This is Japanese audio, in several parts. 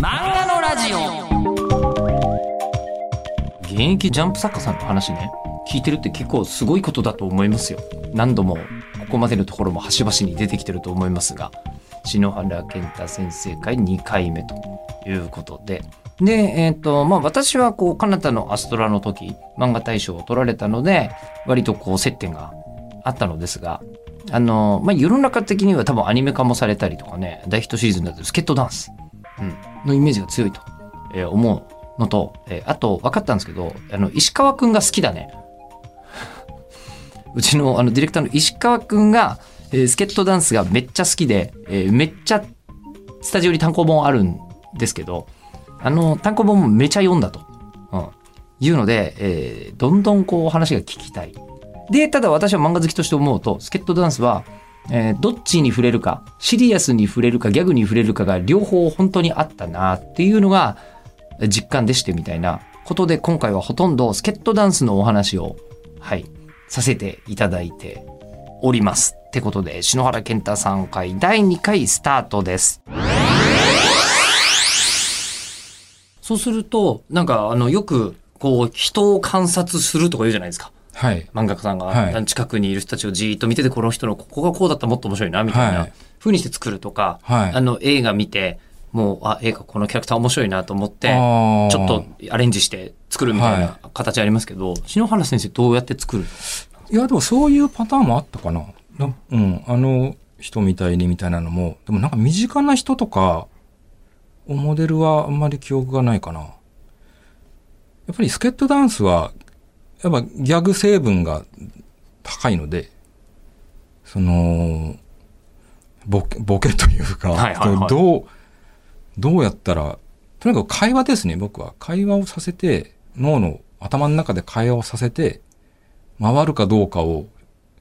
漫画のラジオ。現役ジャンプ作家さんの話ね。聞いてるって結構すごいことだと思いますよ。何度もここまでのところも端々に出てきてると思いますが。篠原健太先生会2回目ということで。で、えっ、と、まあ私はこう、カナタのアストラの時、漫画大賞を取られたので、割とこう、接点があったのですが、あの、まあ世の中的には多分アニメ化もされたりとかね、大ヒットシーズンだとスケットダンス、のイメージが強いと、えー思う。のと、えーあと分かったんですけど、あの、石川くんが好きだね。うちのあのディレクターの石川くんが、えースケットダンスがめっちゃ好きで、えーめっちゃスタジオに単行本あるんですけど、あの単行本もめちゃ読んだと、うん、いうので、えーどんどんこう話が聞きたい。で、ただ私は漫画好きとして思うと、スケットダンスは、えーどっちに触れるか、シリアスに触れるか、ギャグに触れるかが両方本当にあったなっていうのが実感でしてみたいなことで、今回はほとんどスケットダンスのお話を、はい、させていただいております。ってことで、篠原健太さん回第2回スタートです。そうすると、なんか、あの、よく、こう、人を観察するとか言うじゃないですか。はい。漫画家さんが、はい近くにいる人たちをじーっと見てて、この人のここがこうだったらもっと面白いな、みたいなはい風にして作るとか、はいあの、映画見て、もう、あ、映画このキャラクター面白いなと思って、ちょっとアレンジして作るみたいな形ありますけど、篠原先生どうやって作る？いや、でもそういうパターンもあったかな。なうん。あの人みたいにみたいなのも、でもなんか身近な人とか、をモデルはあんまり記憶がないかな。やっぱりスケットダンスは、やっぱギャグ成分が高いので、その、ボケ、ボケというか、はいはいはいどう、どうやったら、とにかく会話ですね、僕は。会話をさせて、脳の頭の中で会話をさせて、回るかどうかを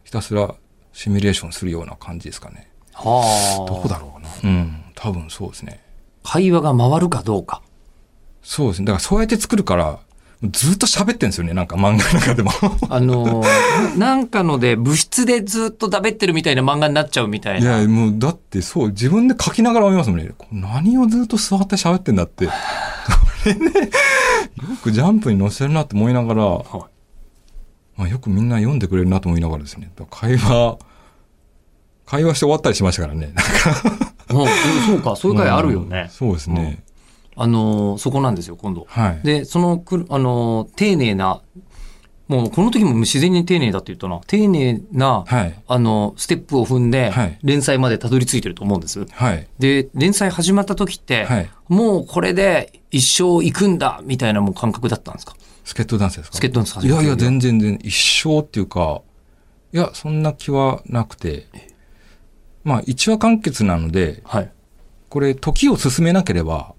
ひたすらシミュレーションするような感じですかね。はあ。どこだろうな。うん。多分そうですね。会話が回るかどうか。そうですね。だからそうやって作るから、ずっと喋ってんですよね。なんか漫画の中でも。あのーなんかので、部室でずっとだべってるみたいな漫画になっちゃうみたいいな。や、もうだってそう、自分で書きながら思いますもんね。何をずっと座って喋ってんだって。これね、よくジャンプに載せるなって思いながら、はいまあ、よくみんな読んでくれるなと思いながらですね。会話、会話して終わったりしましたからね。うんそうか、そういう回あるよねうん。そうですね。あのーそこなんですよ、今度。はい。で、そのくる、あのー丁寧な、もうこの時も自然に丁寧だって言ったな。丁寧な、はい。あの、ステップを踏んではい、連載までたどり着いてると思うんです。はい。で、連載始まった時って、はいもうこれで一生行くんだ、みたいなもう感覚だったんですか？スケットダンスですか？スケットダンス始いやいや、全然全然、一生っていうか、いや、そんな気はなくて、まあ、一話完結なので、はい。これ、時を進めなければ、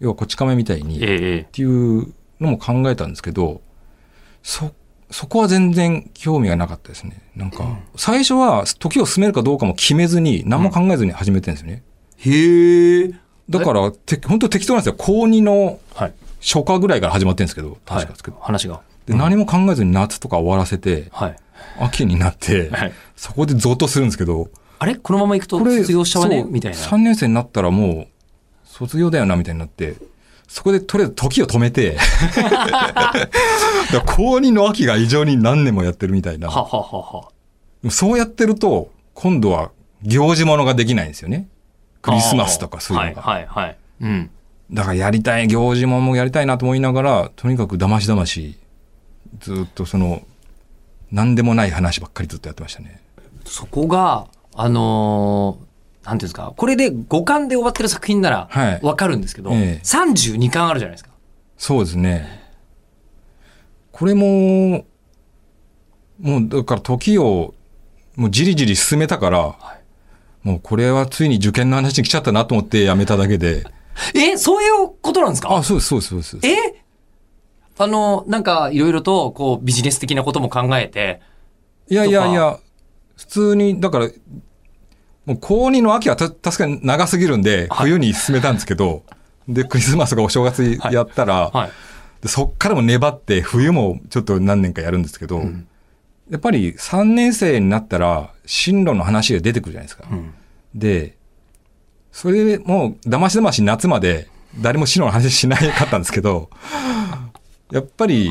要はこち亀みたいに、っていうのも考えたんですけど、そ、そこは全然興味がなかったですね。なんか、最初は時を進めるかどうかも決めずに、何も考えずに始めてるんですよね。へえ。だから、て本当適当なんですよ。高2のはい。初夏ぐらいから始まってるんですけど、確かですけど。話が。で何も考えずに夏とか終わらせて、はい。秋になって、はいそこでゾッとするんですけど、あれ？このまま行くと卒業しちゃうね？みたいな。3年生になったらもう、卒業だよな、みたいになって、そこでとりあえず時を止めて、高2の秋が異常に何年もやってるみたいな。はははは。そうやってると、今度は行事物ができないんですよね。クリスマスとかそういうのが。はい、はい、はい。うん。だからやりたい、行事物もやりたいなと思いながら、とにかくだましだまし、ずっとその、何でもない話ばっかりずっとやってましたね。そこが、あのーなんていうんですか、これで5巻で終わってる作品ならはいわかるんですけど、ええ32巻あるじゃないですか。そうですね。これも、もうだから時を、もうじりじり進めたから、もうこれはついに受験の話に来ちゃったなと思ってやめただけで。え、そういうことなんですか？あ、そうです、そうです、そうです。え？あの、なんか、いろいろと、こう、ビジネス的なことも考えて、いやいやいや、普通に、だから、もう高2の秋はた確かに長すぎるんで、はい冬に進めたんですけど、で、クリスマスがお正月やったら、はい。でそっからも粘って、冬もちょっと何年かやるんですけど、んやっぱり3年生になったら、進路の話が出てくるじゃないですか。うん。で、それでもう、だましだまし夏まで誰も死の話しなかったんですけど、やっぱり、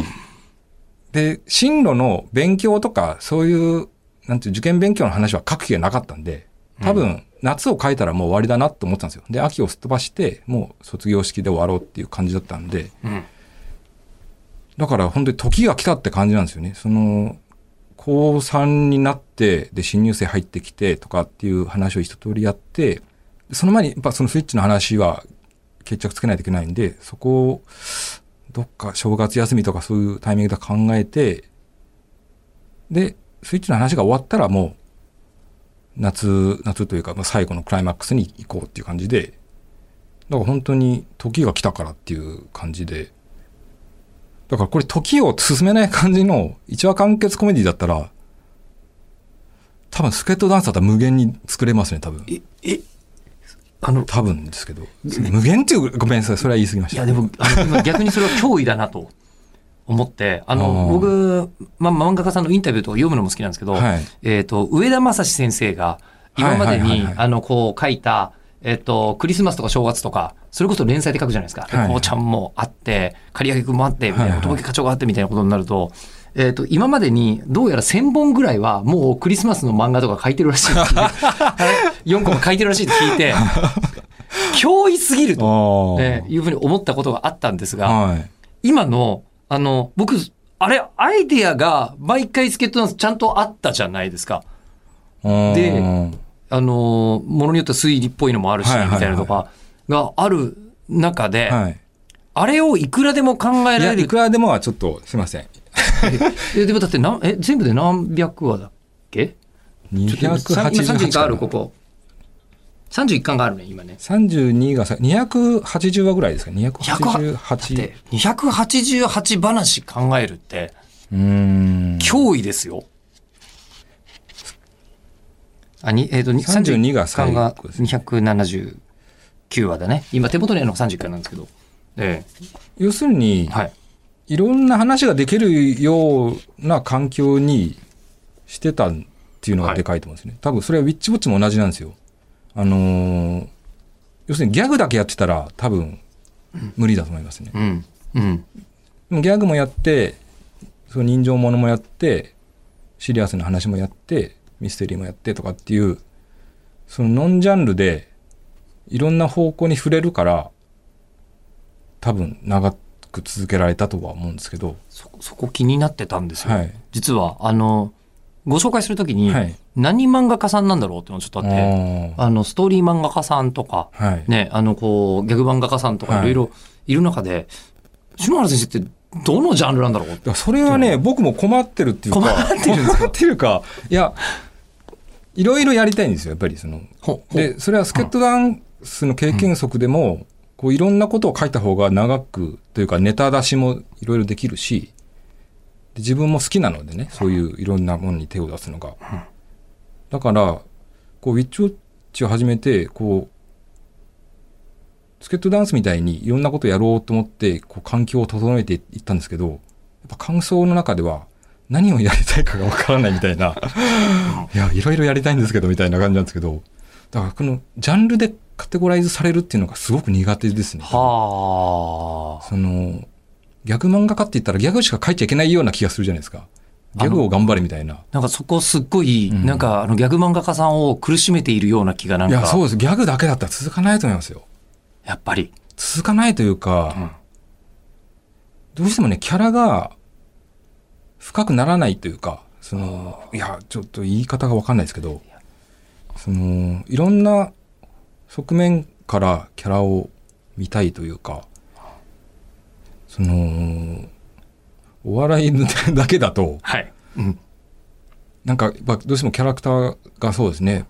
で、進路の勉強とか、そういう、なんていう、受験勉強の話は書く気がなかったんで、多分、夏を書いたらもう終わりだなと思ってたんですよ。で、秋をすっ飛ばして、もう卒業式で終わろうっていう感じだったんで、うん。だから本当に時が来たって感じなんですよね。その、高3になって、で、新入生入ってきてとかっていう話を一通りやって、その前に、やっぱそのスイッチの話は決着つけないといけないんで、そこを、どっか正月休みとかそういうタイミングで考えて、で、スイッチの話が終わったらもう、夏、夏というか、まあ最後のクライマックスに行こうっていう感じで、だから本当に時が来たからっていう感じで、だからこれ時を進めない感じの一話完結コメディだったら、多分スケートダンスだったら無限に作れますね、多分。え、え、あの、多分ですけど。無限っていう、ごめんなさい、それは言い過ぎました。いやでも、あの今逆にそれは脅威だなと思って、あの、僕、まあ、漫画家さんのインタビューとか読むのも好きなんですけど、はい。えっ、と、上田正史先生が今までにはいはいはいはい、あの、こう書いた、えっ、と、クリスマスとか正月とか、それこそ連載で書くじゃないですか。ではい。こうちゃんもあって、刈り上げくんもあって、みたいな、おとぼけ課長があってみたいなことになると、えっ、と、今までにどうやら1000本ぐらいはもうクリスマスの漫画とか書いてるらしいっていう4 個も書いてるらしいって聞いて、脅威すぎると、いうふうに思ったことがあったんですが、はい。今の、あの、僕、あれ、アイデアが毎回スケットダンスちゃんとあったじゃないですか。でうんあの、ものによっては推理っぽいのもあるし、はいはいはいみたいなとかがある中で、はい。あれをいくらでも考えられるいく。らでもはちょっと、すいません。えでもだって何え、全部で何百話だっけ？ちょっと今31巻ある、こ288こ。31巻があるね、今ね。32がさ、280話ぐらいですか？100だっ288。て、288話考えるって、うーん。脅威ですよ。あ、に、えっ、と、に32が最後がですね279話だね。今手元にあるのが30巻なんですけど。え要するにえ、はい。いろんな話ができるような環境にしてたっていうのがでかいと思うんですね。多分それはウィッチウォッチも同じなんですよ。あのー要するにギャグだけやってたら多分無理だと思いますね。うん。うん。でもギャグもやって、その人情ものもやって、シリアスな話もやって、ミステリーもやってとかっていう、そのノンジャンルでいろんな方向に触れるから、多分長く続けられたとは思うんですけど、そ、そこ気になってたんですよ。はい実は、あの、ご紹介するときに、はい何漫画家さんなんだろうってのがちょっとあって、ああの、ストーリー漫画家さんとか、ーはい。ね、あの、こう、ギャグ漫画家さんとかはい。いろいろいる中で、篠原先生ってどのジャンルなんだろうそれはね、僕も困ってるっていうか、困ってるんですか？困ってるか、いや、いろいろやりたいんですよ、やっぱりその。で、それはスケットダンスの経験則でも、こういろんなことを書いた方が長くというかネタ出しもいろいろできるし、で自分も好きなのでね、そういういろんなものに手を出すのが。だから、こう、ウィッチウォッチを始めて、こう、スケットダンスみたいにいろんなことをやろうと思って、こう、環境を整えていったんですけど、やっぱ感想の中では、何をやりたいかがわからないみたいな、いや、いろいろやりたいんですけど、みたいな感じなんですけど、だからこのジャンルでカテゴライズされるっていうのがすごく苦手ですね。はあ。その、ギャグ漫画家って言ったらギャグしか書いちゃいけないような気がするじゃないですか。ギャグを頑張れみたいな。なんかそこすっごい、うんなんかあのギャグ漫画家さんを苦しめているような気がなんいや、そうか、です。ギャグだけだったら続かないと思いますよ。やっぱり。続かないというか、うんどうしてもね、キャラが深くならないというか、その、いや、ちょっと言い方がわかんないですけど、その、いろんな側面からキャラを見たいというか、その、お笑いだけだと、はい。うん。なんか、どうしてもキャラクターがそうですね。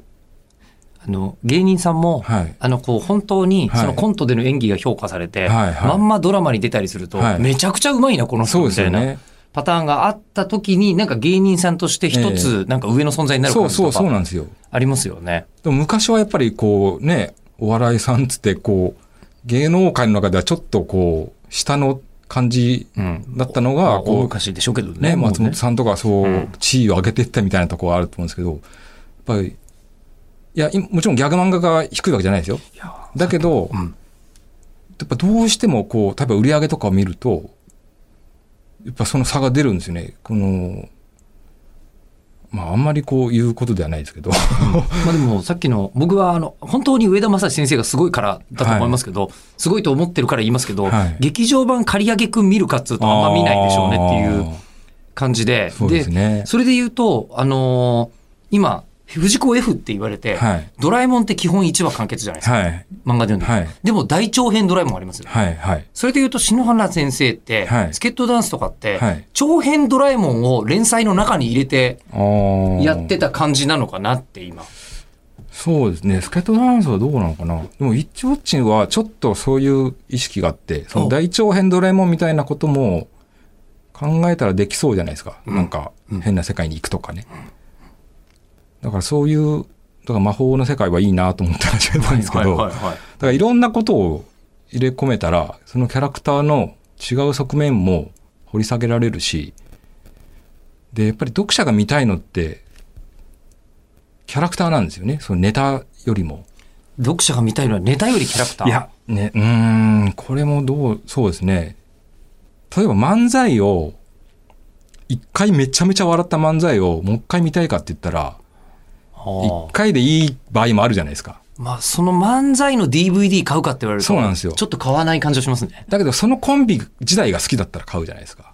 あの、芸人さんも、はい。あの、こう、本当に、はいそのコントでの演技が評価されて、はいはいまんまドラマに出たりすると、はいめちゃくちゃうまいな、この人そうみたいなですよね。パターンがあった時に、なんか芸人さんとして一つ、なんか上の存在になるそうそう感じとか、そうなんですよ。ありますよね。でも昔はやっぱりこうね、お笑いさんつってこう、芸能界の中ではちょっとこう、下の感じうん。だったのまあが、こう、大昔でしょうけどね。松本さんとかそうう、ん地位を上げていったみたいなところはあると思うんですけど、やっぱり、いや、いもちろんギャグ漫画が低いわけじゃないですよ。だけどう、ん。やっぱどうしてもこう、例えば売り上げとかを見ると、やっぱその差が出るんですよね。この、まああんまりこう言うことではないですけど。まあでもさっきの僕はあの本当に上田正史先生がすごいからだと思いますけど、すごいと思ってるから言いますけど、はい。劇場版刈り上げくん見るかっつうとあんま見ないでしょうねっていう感じで、そうですね。それで言うと、あのー今、藤子 F って言われて、はいドラえもんって基本1話完結じゃないですか。はい。漫画で読んでる、はいでも大長編ドラえもんありますよ。はい。はい。それで言うと篠原先生って、はいスケットダンスとかって、はい長編ドラえもんを連載の中に入れてやってた感じなのかなって今。そうですね。スケートダンスはどうなのかなでも、イッチウォッチはちょっとそういう意識があって、その大長編ドラえもんみたいなことも考えたらできそうじゃないですか。うんなんか、変な世界に行くとかね。だからそういう、だから魔法の世界はいいなと思って始めたんですけど、はいはいはいだからいろんなことを入れ込めたら、そのキャラクターの違う側面も掘り下げられるし、で、やっぱり読者が見たいのって、キャラクターなんですよね。そのネタよりも。読者が見たいのはネタよりキャラクター？いや、ね、うーん、これもどう、そうですね。例えば漫才を、一回めちゃめちゃ笑った漫才をもう一回見たいかって言ったら、はあ一回でいい場合もあるじゃないですか。まあ、その漫才の DVD 買うかって言われると、そうなんですよちょっと買わない感じがしますね。だけどそのコンビ自体が好きだったら買うじゃないですか。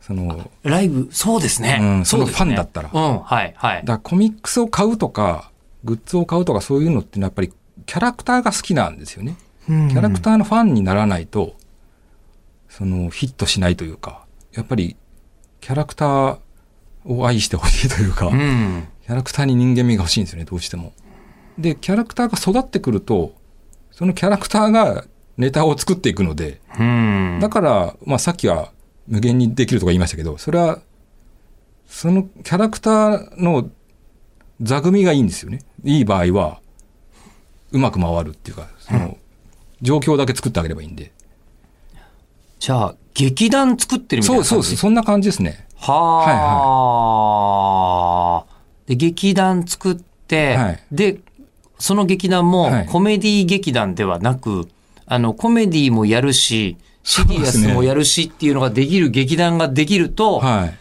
その、ライブ、そうですね。うんそのファンだったらうん、はい、はい。だからコミックスを買うとか、グッズを買うとかそういうのってのはやっぱりキャラクターが好きなんですよね。キキャラクターのファンにならないと、そのヒットしないというか、やっぱりキャラクターを愛してほしいというか、キうん。ャラクターに人間味が欲しいんですよね、どうしても。で、キャラクターが育ってくると、そのキャラクターがネタを作っていくので、うん。だから、まあさっきは無限にできるとか言いましたけど、それは、そのキャラクターの座組がいいんですよね。いい場合は、うまく回るっていうか、その、状況だけ作ってあげればいいんで。じゃあ、劇団作ってるみたいな感じ？そうそう。そんな感じですね。はあ、で、劇団作って、はいで、その劇団もはいコメディ劇団ではなく、あの、コメディもやるし、シリアスもやるしっていうのができる劇団ができると、はい。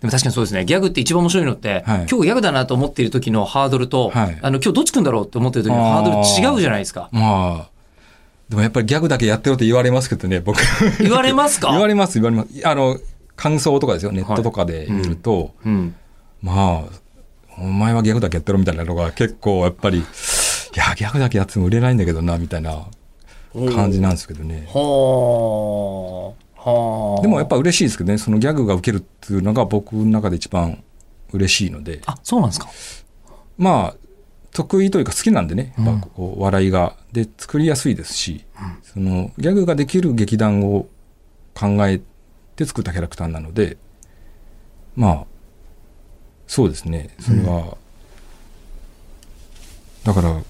でも確かにそうですね。ギャグって一番面白いのって、はい今日ギャグだなと思っている時のハードルと、はいあの、今日どっちくんだろうって思ってる時のハードル違うじゃないですか。まあ、でもやっぱりギャグだけやってろって言われますけどね、僕。言われますか？言われます、言われます。あの、感想とかですよ、ネットとかで見ると、うん。まあ、お前はギャグだけやってろみたいなのが結構やっぱり、いや、ギャグだけやっても売れないんだけどな、みたいな感じなんですけどね。はあ。はあ。でもやっぱ嬉しいですけどね、そのギャグが受けるっていうのが僕の中で一番嬉しいので、あ、そうなんですか？まあ、得意というか好きなんでね、やっぱこう笑いが。で、作りやすいですし、そのギャグができる劇団を考えて作ったキャラクターなので、まあ、そうですね、それは、だから、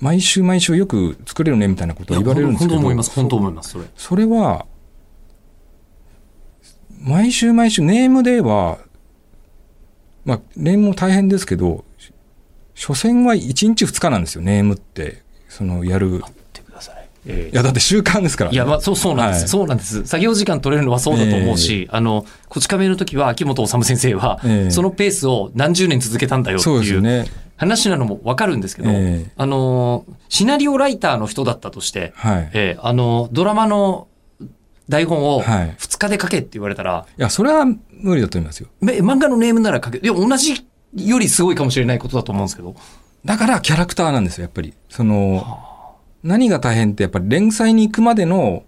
毎週毎週よく作れるねみたいなことを言われるんですけど、本当思います。本当思います。それ。それは、毎週毎週ネームでは、まあ、ネームも大変ですけど、所詮は1日2日なんですよ、ネームって。その、やる。い。えいや、だって習慣ですから、いや、まあ、そう、そうなんです、はいそうなんです。作業時間取れるのはそうだと思うし、あの、こち亀の時は、秋元治先生は、ええそのペースを何十年続けたんだよっていう。話なのもわかるんですけど、ええあの、シナリオライターの人だったとして、はい。いええあの、ドラマの台本をはい2日で書けって言われたら、や、それは無理だと思いますよ。め漫画のネームなら書け、いや、同じよりすごいかもしれないことだと思うんですけど。だからキャラクターなんですよ、やっぱり。その、何が大変って、やっぱり連載に行くまでの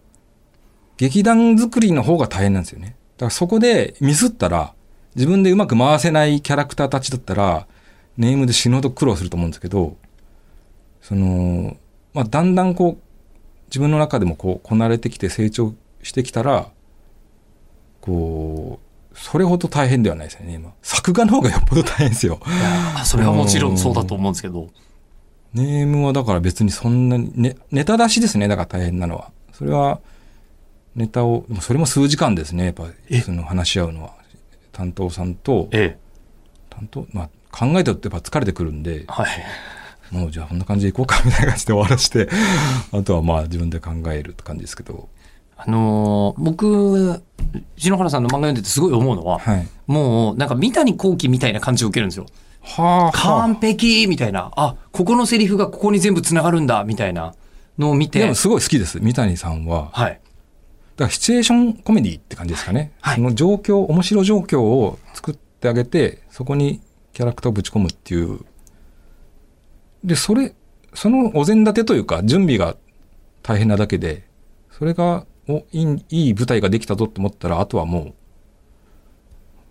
劇団作りの方が大変なんですよね。だからそこでミスったら、自分でうまく回せないキャラクターたちだったら、ネームで死ぬほど苦労すると思うんですけど、その、まあ、だんだんこう、自分の中でもこう、こなれてきて成長してきたら、こう、それほど大変ではないですよね、今。作画の方がよっぽど大変ですよ。あそれはもちろんそうだと思うんですけど。ネームはだから別にそんなに、ね、ネタ出しですね、だから大変なのは。それは、ネタを、でもそれも数時間ですね、やっぱえ？その話し合うのは。担当さんと、ええ。担当、まあ考えてるとやっぱ疲れてくるんで、はい。もうじゃあこんな感じでいこうかみたいな感じで終わらして、あとはまあ自分で考えるって感じですけど。あのー僕、篠原さんの漫画読んでてすごい思うのは、はい。もうなんか三谷幸喜みたいな感じを受けるんですよ。はあ、完璧みたいな。あ、ここのセリフがここに全部繋がるんだみたいなのを見てでも。すごい好きです。三谷さんは。はい。だからシチュエーションコメディって感じですかね。はいその状況、面白状況を作ってあげて、そこにキャラクターをぶち込むっていう。で、それ、そのお膳立てというか、準備が大変なだけで、それが、おいいいい舞台ができたぞって思ったら、あとはもう、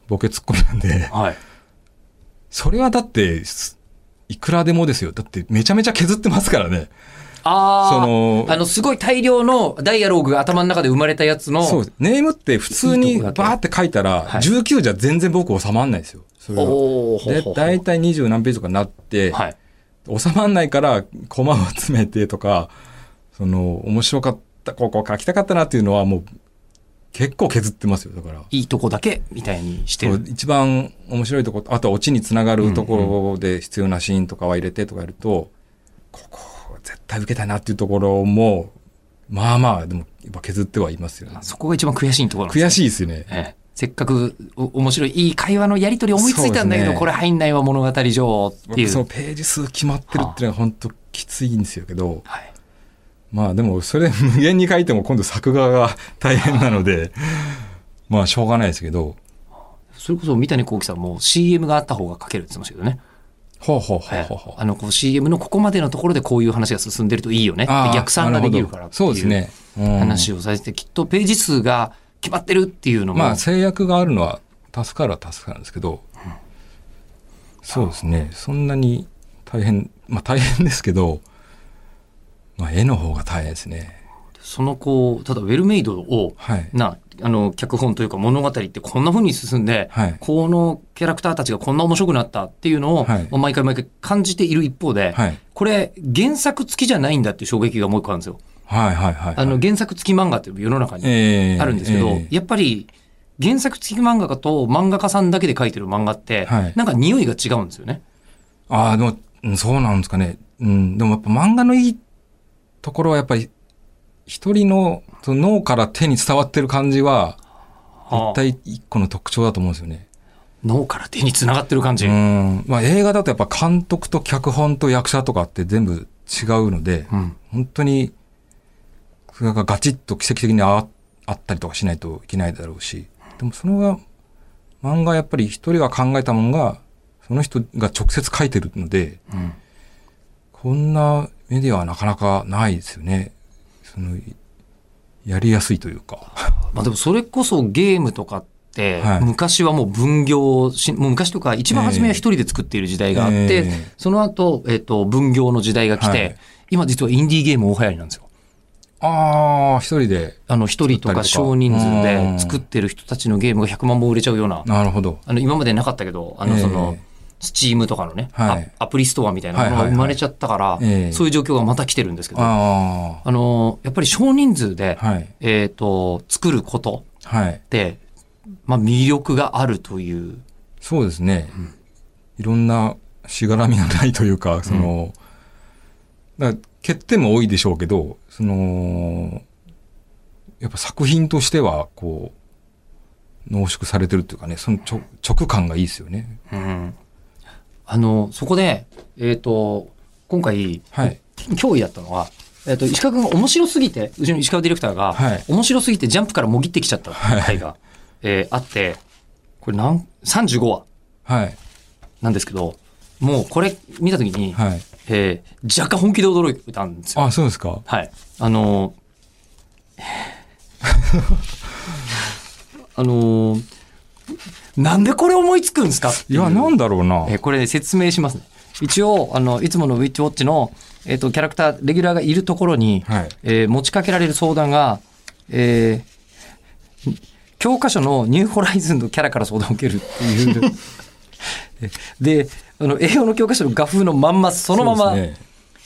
ボケツッコミなんで、はい。それはだって、すいくらでもですよ。だってめちゃめちゃ削ってますからね。ああ。そのあの、すごい大量のダイアログが頭の中で生まれたやつの。ネームって普通にバーって書いたら、はい19じゃ全然僕収まんないですよ。それはで、大体20何ページとかになって、はい。収まんないから、コマを詰めてとか、その、面白かった、ここ書きたかったなっていうのはもう、結構削ってますよ。だから。いいとこだけみたいにしてる。一番面白いとこ、あとはオチにつながるところで必要なシーンとかは入れてとかやると、ここ、絶対受けたいなっていうところも、まあまあ、でも、やっぱ削ってはいますよね。そこが一番悔しいところなんです悔しいですよね。ええせっかくお面白いいい会話のやり取り思いついたんだけど、ねこれ入んないわ物語上っていう。そのページ数決まってるっていうのは本当きついんですよけど、はい、まあでもそれ無限に書いても今度作画が大変なので、まあしょうがないですけど、それこそ三谷幸喜さんも CM があった方が書けるって言ってましたけどね。ほうほうほうええほう。ほう。あのこう CM のここまでのところでこういう話が進んでるといいよね。逆算ができるからなっていうほど。そうですね。うん。話をされて、きっとページ数が決まってるっていうのも、まあ制約があるのは助かるは助かるんですけど、そうですね。そんなに大変、まあ大変ですけど、まあ絵の方が大変ですね。そのこうただウェルメイドをはい。なあの脚本というか物語ってこんな風に進んで、はいこのキャラクターたちがこんな面白くなったっていうのを、はいまあ毎回毎回感じている一方で、はい。これ原作付きじゃないんだっていう衝撃がもう一個あるんですよ。はいはいはい。あの原作付き漫画って世の中にええあるんですけど、ええやっぱり原作付き漫画家と漫画家さんだけで描いてる漫画って、はいなんか匂いが違うんですよね。ああ、でも、うんそうなんですかね。うん、でもやっぱ漫画のいいところはやっぱり、一人のその脳から手に伝わってる感じは、はあ絶対一個の特徴だと思うんですよね。脳から手につながってる感じ。うん。まあ映画だとやっぱ監督と脚本と役者とかって全部違うので、うん本当に、それがガチッと奇跡的にああったりとかしないといけないだろうし、でもそのが、漫画やっぱり一人が考えたものが、その人が直接書いてるので、うんこんなメディアはなかなかないですよね。その、やりやすいというか。まあでもそれこそゲームとかって、はい昔はもう分業し、もう昔とか一番初めは一人で作っている時代があって、ええその後、えっ、と、分業の時代が来て、はい今実はインディーゲーム大流行りなんですよ。ああ、一人で。あの、一人とか少人数うんで作ってる人たちのゲームが100万本売れちゃうような、なるほど。あの、今までなかったけど、あの、そのえ、スチームとかのね、はいアアプリストアみたいなものはいはいはいが生まれちゃったから、ええそういう状況がまた来てるんですけど、ああの、やっぱり少人数で、あ、はい。えっ、と、作ることはい。って、まあ魅力があるという、そうですね。いろんなしがらみがないというか、その、だから欠点も多いでしょうけど、その、やっぱ作品としては、こう、濃縮されてるっていうかね、その直直感がいいですよね。うんあの、そこで、えっ、と、今回、はい。脅威だったのは、えっ、と、石川君が面白すぎて、うちの石川ディレクターが、はい面白すぎてジャンプからもぎってきちゃった回が、えーあって、これ何、35話はい。なんですけど、もうこれ見たときに、はい。えー若干本気で驚いたんですよ。あ、そうですか？はい。あのー あのーなんでこれ思いつくんですか？いや、なんだろうな。えーこれ、ね、説明しますね。一応、あの、いつものウィッチウォッチの、えっ、と、キャラクター、レギュラーがいるところに、はい。えー持ちかけられる相談が、えー教科書のニューホライズンのキャラから相談を受けるっていう。で、あの、英語の教科書の画風のまんま、そのまま、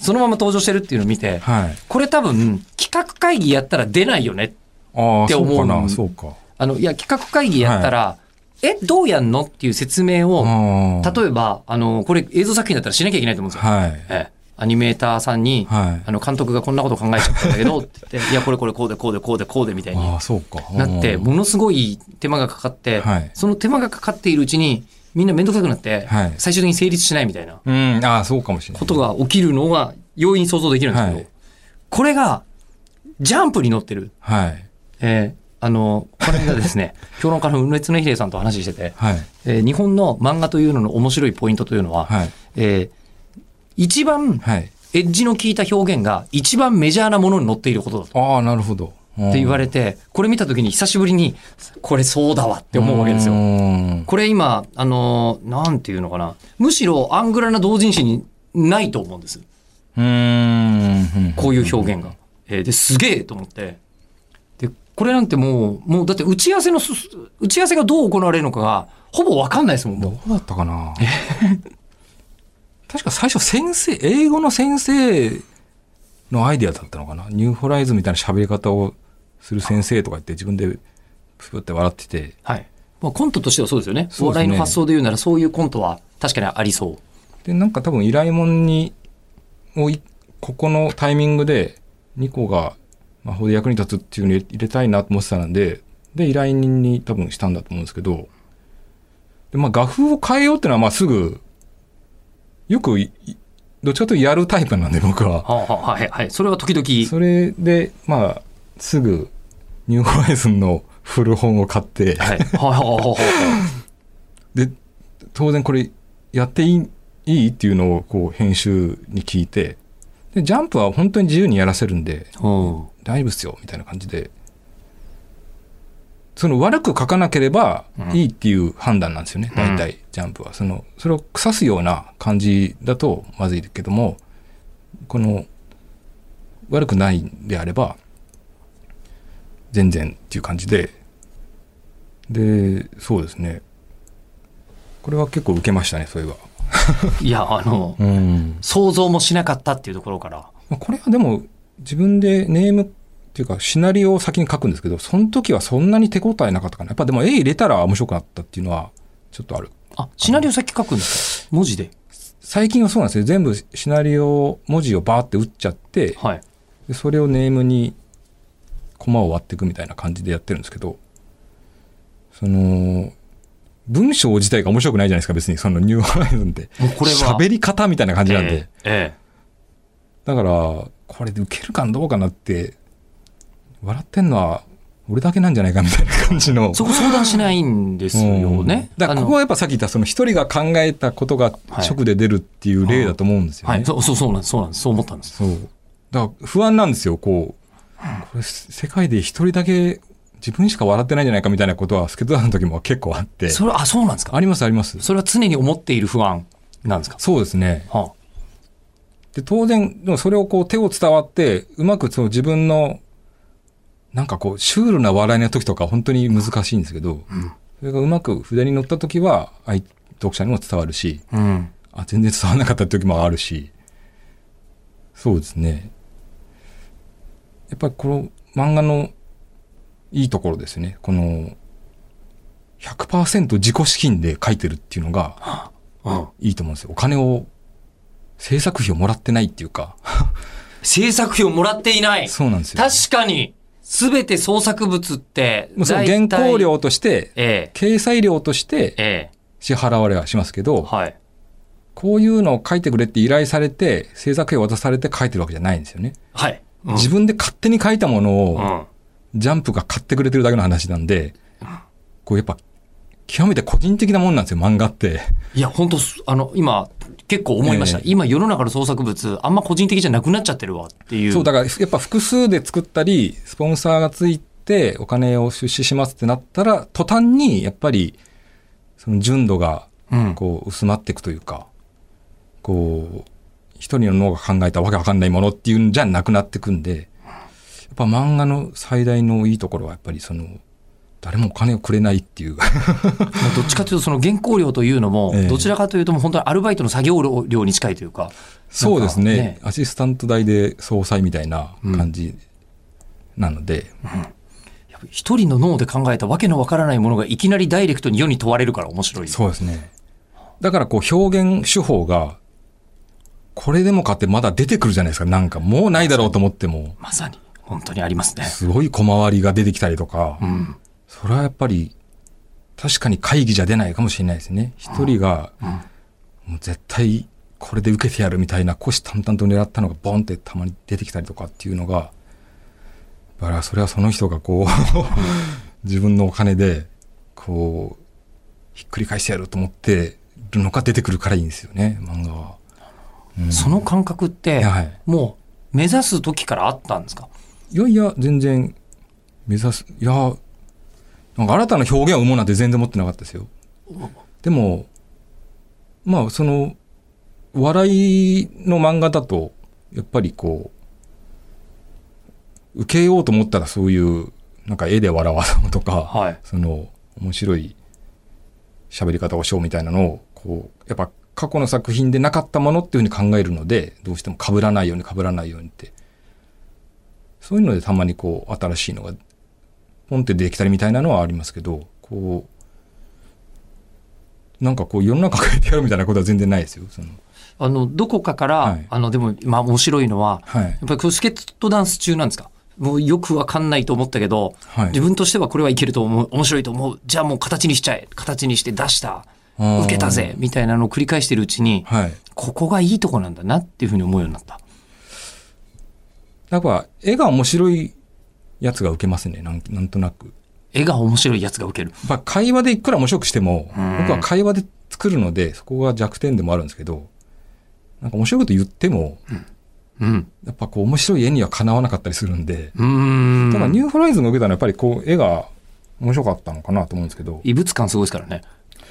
そ,、のまま登場してるっていうのを見て、はい。これ多分、企画会議やったら出ないよね。ああ、って思うそうかな、そうか。あの、いや、企画会議やったら、え、どうやんのっていう説明を、例えば、あの、これ映像作品だったらしなきゃいけないと思うんですよ。はい。ええアニメーターさんに、はいあの監督がこんなこと考えちゃったんだけどって言って、いや、これこれこうでこうでこうでこうでみたいにああ、そうか。なって、うんものすごい手間がかかって、はいその手間がかかっているうちに、みんな面倒くさくなって、はい最終的に成立しないみたいなうん、ああ、そうかもしれない。ことが起きるのが容易に想像できるんですけど、はいこれが、ジャンプに載ってる。はい。えーあの、これがですね、評論家の梅津常秀さんと話してて、はい。えー日本の漫画というのの面白いポイントというのは、はい。えー一番エはい。ッジの効いた表現が一番メジャーなものに載っていることだと。ああ、なるほど。っって言われて、これ見た時に久しぶりに、これそうだわって思うわけですよ。よ。これ今、あのーなんていうのかな。むしろアングラな同人誌にないと思うんです。うーん。こういう表現が。えーで、すげえと思って。で、これなんてもう、もうだって打ち合わせのす、打ち合わせがどう行われるのかが、ほぼわかんないですもん、もどうだったかな？確か最初先生、英語の先生のアイディアだったのかな？ニューホライズンみたいな喋り方をする先生とか言って自分でププって笑ってて。う。はい。まあ、コントとしてはそうですよね。ねお笑いの発想で言うなら、そういうコントは確かにありそう。で、なんか多分依頼人に、をいここのタイミングで2個が魔法で役に立つっていうのを入れたいなと思ってたので、で、依頼人に多分したんだと思うんですけど、で、まあ画風を変えようっていうのはまあすぐ、よくどっちかというとやるタイプなんで僕は。はあ、はあ、はい、はい。それは時々。それで、まあ、すぐ、ニューホライズンの古本を買って、はい。はい、はい、はい、はい。で、当然これやっていいいいっていうのをこう編集に聞いて、で、ジャンプは本当に自由にやらせるんで、うん。大丈夫っすよ、みたいな感じで、その悪く書かなければいいっていう判断なんですよね、大体、ジャンプは。その、それを腐すような感じだとまずいけども、この、悪くないんであれば、全然っていう感じで、で、そうですね。これは結構受けましたね、それは。いや、あの、うん。想像もしなかったっていうところから。まあこれはでも自分でネームっていうかシナリオを先に書くんですけど、その時はそんなに手応えなかったかな。やっぱでも絵入れたら面白くなったっていうのはちょっとある。あ、シナリオ先書くんですか？文字で？最近はそうなんですよ。全部シナリオ、文字をバーって打っちゃって、はい。でそれをネームにコマを割っていくみたいな感じでやってるんですけど、その、文章自体が面白くないじゃないですか、別に。そのニューホライズンって。もうこれは。喋り方みたいな感じなんで。えええだから、これで受けるかどうかなって、笑ってんのは俺だけなんじゃないかみたいな感じの。え そこ相談しないんですよね。だからここはやっぱさっき言ったその一人が考えたことがはい直で出るっていう例だと思うんですよね。はい。そう、そう、そうなんです。そうなんです。そう思ったんです。そう。だから不安なんですよ、こう。これ世界で一人だけ自分しか笑ってないんじゃないかみたいなことはスケートダの時も結構あって。それは、あ、そうなんですか？ありますあります。それは常に思っている不安なんですか？そうですね。はで、当然、でもそれをこう手を伝わって、うまくその自分の、なんかこう、シュールな笑いの時とか本当に難しいんですけど、それがうまく筆に乗った時は、相読者にも伝わるし、あ、うん。あ、全然伝わらなかった時もあるし、そうですね。やっぱりこの漫画のいいところですね。この、100%自己資金で書いてるっていうのがうん。いいと思うんですよ。お金を、制作費をもらってないっていうか、制作費をもらっていない。そうなんですよ。確かに、すべて創作物って、もうその原稿料として、え掲載料としてえ、え支払われはしますけえど、はい。こういうのを書いてくれって依頼されて、制作費を渡されて書いてるわけじゃないんですよね。はい。うん自分で勝手に書いたものうを、ん。ジャンプが買ってくれてるだけの話なんで、こうやっぱ、極めて個人的なもんなんですよ、漫画って。いや、本当あの、今、結構思いました。ええ今、世の中の創作物、あんま個人的じゃなくなっちゃってるわっていう。そう、だからやっぱ複数で作ったり、スポンサーがついてお金を出資しますってなったら、途端にやっぱり、その純度がうん。こう薄まっていくというか、こう、一人の脳が考えたわけわかんないものっていうんじゃなくなってくんで、やっぱ漫画の最大のいいところはやっぱりその、誰もお金をくれないっていう。まあどっちかというと、その原稿料というのも、ええどちらかというと、もう本当にアルバイトの作業量に近いというか。そうですねねアシスタント代で総裁みたいな感じなので、やっぱ一人の脳で考えたわけのわからないものがいきなりダイレクトに世に問われるから面白い。そうですね。だからこう表現手法が、これでもかってまだ出てくるじゃないですか。なんかもうないだろうと思っても、まさに、本当にありますね。すごい小回りが出てきたりとか、うん。それはやっぱり、確かに会議じゃ出ないかもしれないですね。一人が、もう絶対これで受けてやるみたいな虎視眈々と狙ったのがボンってたまに出てきたりとかっていうのが、だからそれはその人がこう、自分のお金で、こう、ひっくり返してやると思ってるのが出てくるからいいんですよね、漫画は。うんその感覚って、はい。もう目指す時からあったんですか？いやいや、全然、目指す、いや、なんか新たな表現を生もうなんて全然持ってなかったですよ。でも、まあ、その、笑いの漫画だと、やっぱりこう、受けようと思ったらそういう、なんか絵で笑わそうとか、はい。その、面白い喋り方をしようみたいなのを、こう、やっぱ過去の作品でなかったものっていうふうに考えるので、どうしても被らないように被らないようにって。そういうのでたまにこう、新しいのが、ポンってできたりみたいなのはありますけど、こう、なんかこう世の中変えてやるみたいなことは全然ないですよ。そのあの、どこかから、はいあの、でも、まあ面白いのは、はい。やっぱりこれスケートダンス中なんですか？もうよくわかんないと思ったけど、はい自分としてはこれはいけると思う、面白いと思う。じゃあもう形にしちゃえ。形にして出した。受けたぜ。みたいなのを繰り返してるうちに、はい。ここがいいとこなんだなっていうふうに思うようになった。やっぱ、絵が面白いやつが受けますね。なんなんとなく。絵が面白いやつが受ける。やっぱ会話でいくら面白くしても、うん僕は会話で作るので、そこが弱点でもあるんですけど、なんか面白いこと言っても、うん。やっぱこう面白い絵にはかなわなかったりするんで、うーん。ただニューホライズンが受けたのはやっぱりこう絵が面白かったのかなと思うんですけど、異物感すごいですからね。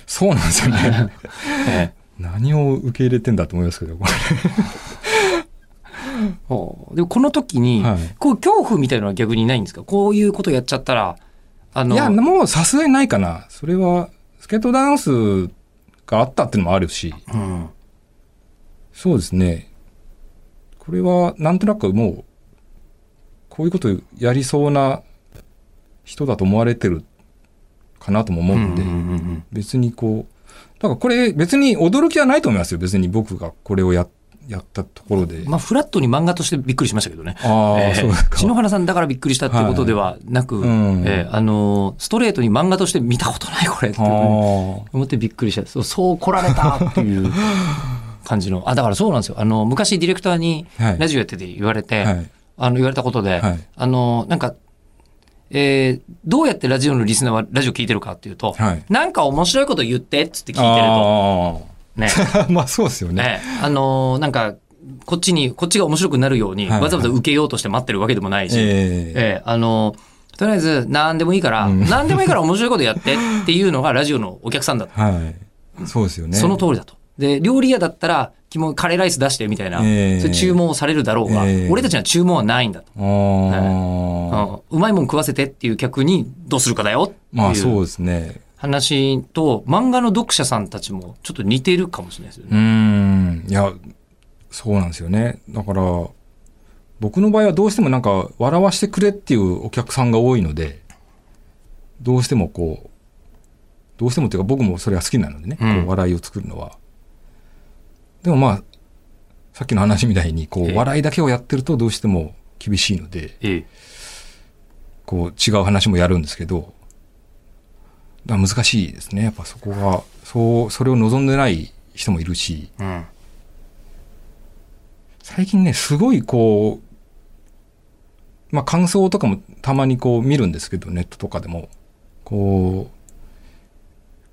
そうなんですよね。ええ何を受け入れてんだと思いますけど、こほうでもこの時に、はいこう恐怖みたいなのは逆にないんですか？こういうことやっちゃったら、あの、れいや、もうさすがにないかな。それは、スケートダンスがあったっていうのもあるし、うん。そうですね。これは、なんとなくもう、こういうことやりそうな人だと思われてるかなとも思うんで、うんうんうん別にこう、だからこれ別に驚きはないと思いますよ。別に僕がこれをややったところで。まあ、フラットに漫画としてびっくりしましたけどね。ああ、ええそうですか。篠原さんだからびっくりしたっていうことではなく、うんええあの、ストレートに漫画として見たことないこれって思ってびっくりした。そう、そう来られたっていう感じの。あ、だからそうなんですよ。あの、昔ディレクターにはいラジオやってて言われて、あ。はい。あの、言われたことで、はいあの、なんか、えーどうやってラジオのリスナーはラジオ聞いてるかっていうと、はいなんか面白いこと言ってっつって聞いてると、ね、まあそうですよね。ね、あのーなんか、こっちに、こっちが面白くなるように、はいわざわざ受けようとして待ってるわけでもないし、ええええあのーとりあえず、何でもいいから、うん何でもいいから面白いことやってっていうのがラジオのお客さんだと。はい。そうですよね。その通りだと。で、料理屋だったら、キモカレーライス出してみたいな、ええそういう注文をされるだろうが、ええ俺たちには注文はないんだと。ああ、うんうまいもん食わせてっていう客にどうするかだよっていうまあそうですね。話と、漫画の読者さんたちもちょっと似てるかもしれないですよね。ん。いや、そうなんですよね。だから、僕の場合はどうしてもなんか笑わしてくれっていうお客さんが多いので、どうしてもこう、どうしてもっていうか僕もそれは好きなのでね、うんこう笑いを作るのは。でもまあ、さっきの話みたいに、こう、ええ笑いだけをやってるとどうしても厳しいので、ええ。こう違う話もやるんですけど、だ難しいですね。やっぱそこが、そう、それを望んでない人もいるし、うん。最近ね、すごいこう、まあ感想とかもたまにこう見るんですけど、ネットとかでも、こう、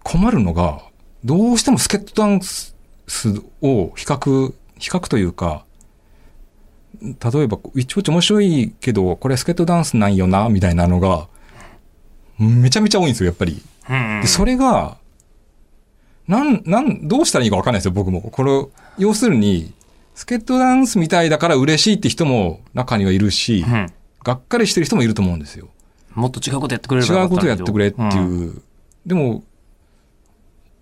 困るのが、どうしてもスケットダンスを比較、比較というか、例えば、いちょいち面白いけど、これスケートダンスなんよな、みたいなのが、めちゃめちゃ多いんですよ、やっぱり。うんで、それが、なん、なん、どうしたらいいかわかんないですよ、僕も。これ、要するに、スケートダンスみたいだから嬉しいって人も中にはいるし、うんがっかりしてる人もいると思うんですよ。もっと違うことやってくれれば違うことやってくれっていう。んでも、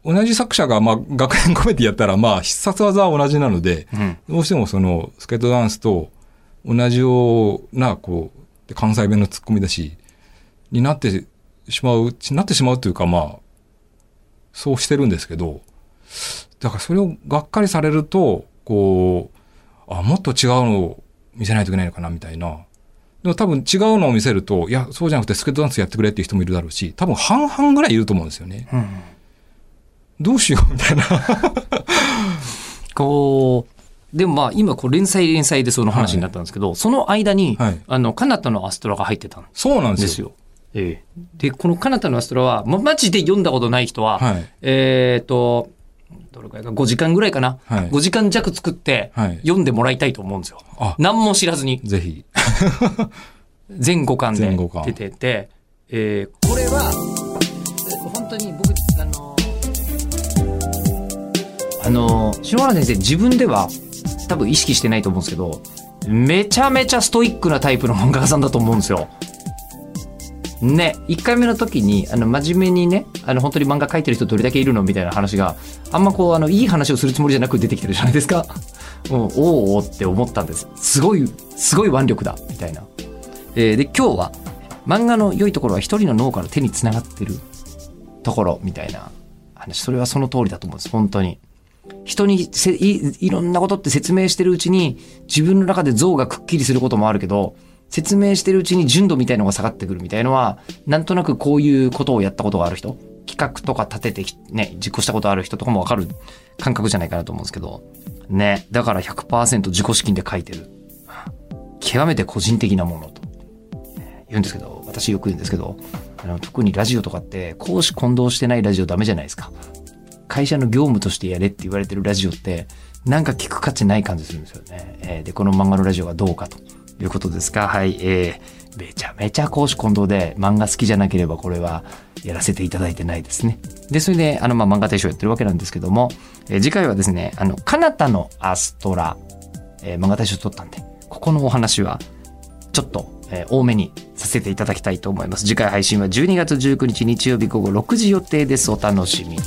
同じ作者が、まあ、学園コメディやったら、まあ、必殺技は同じなので、うんどうしてもその、スケートダンスと同じような、こう、で関西弁のツッコミだし、になってしまう、なってしまうというか、まあ、そうしてるんですけど、だからそれをがっかりされると、こう、あ、もっと違うのを見せないといけないのかな、みたいな。でも多分違うのを見せると、いや、そうじゃなくてスケートダンスやってくれっていう人もいるだろうし、多分半々ぐらいいると思うんですよね。うんどうしようみたいな。こう、でもまあ今こう連載連載でその話になったんですけど、その間に、はいあの、カナタのアストラが入ってたんそうなんでよ。ですすよ。ええ、で、このカナタのアストラは、ま、マジで読んだことない人は、はい。えっ、と、どれくらいか、5時間ぐらいかな？はい5時間弱作って、はい読んでもらいたいと思うんですよ。あ、何も知らずに、ぜひ。全5巻で出てて、えーこれは、え本当に僕、あの、あの、篠原先生自分では多分意識してないと思うんですけど、めちゃめちゃストイックなタイプの漫画家さんだと思うんですよ。ね、1回目の時に、あの、真面目にね、あの、本当に漫画描いてる人どれだけいるのみたいな話が、あんまこう、あの、いい話をするつもりじゃなく出てきてるじゃないですか。うん、おうおって思ったんです。すごい、すごい腕力だ、みたいな。えーで、今日は、漫画の良いところは一人の脳から手につながってるところ、みたいな話。それはその通りだと思うんです、本当に。人にせいいろんなことって説明してるうちに自分の中で像がくっきりすることもあるけど説明してるうちに純度みたいのが下がってくるみたいのはなんとなくこういうことをやったことがある人企画とか立ててね実行したことある人とかもわかる感覚じゃないかなと思うんですけどねだから100%自己資金で書いてる。極めて個人的なものと。言うんですけど私よく言うんですけどあの特にラジオとかって公私混同してないラジオダメじゃないですか。会社の業務としてやれって言われてるラジオって、なんか聞く価値ない感じするんですよね。えーで、この漫画のラジオがどうかと。いうことですか？はい。えーめちゃめちゃ公私混同で漫画好きじゃなければこれはやらせていただいてないですね。で、それで、あの、まあ、漫画大賞やってるわけなんですけども、え次回はですね、あの、カナタのアストラ、えー漫画大賞取ったんで、ここのお話は、ちょっと、えー多めにさせていただきたいと思います。次回配信は12月19日日曜日午後6時予定です。お楽しみに。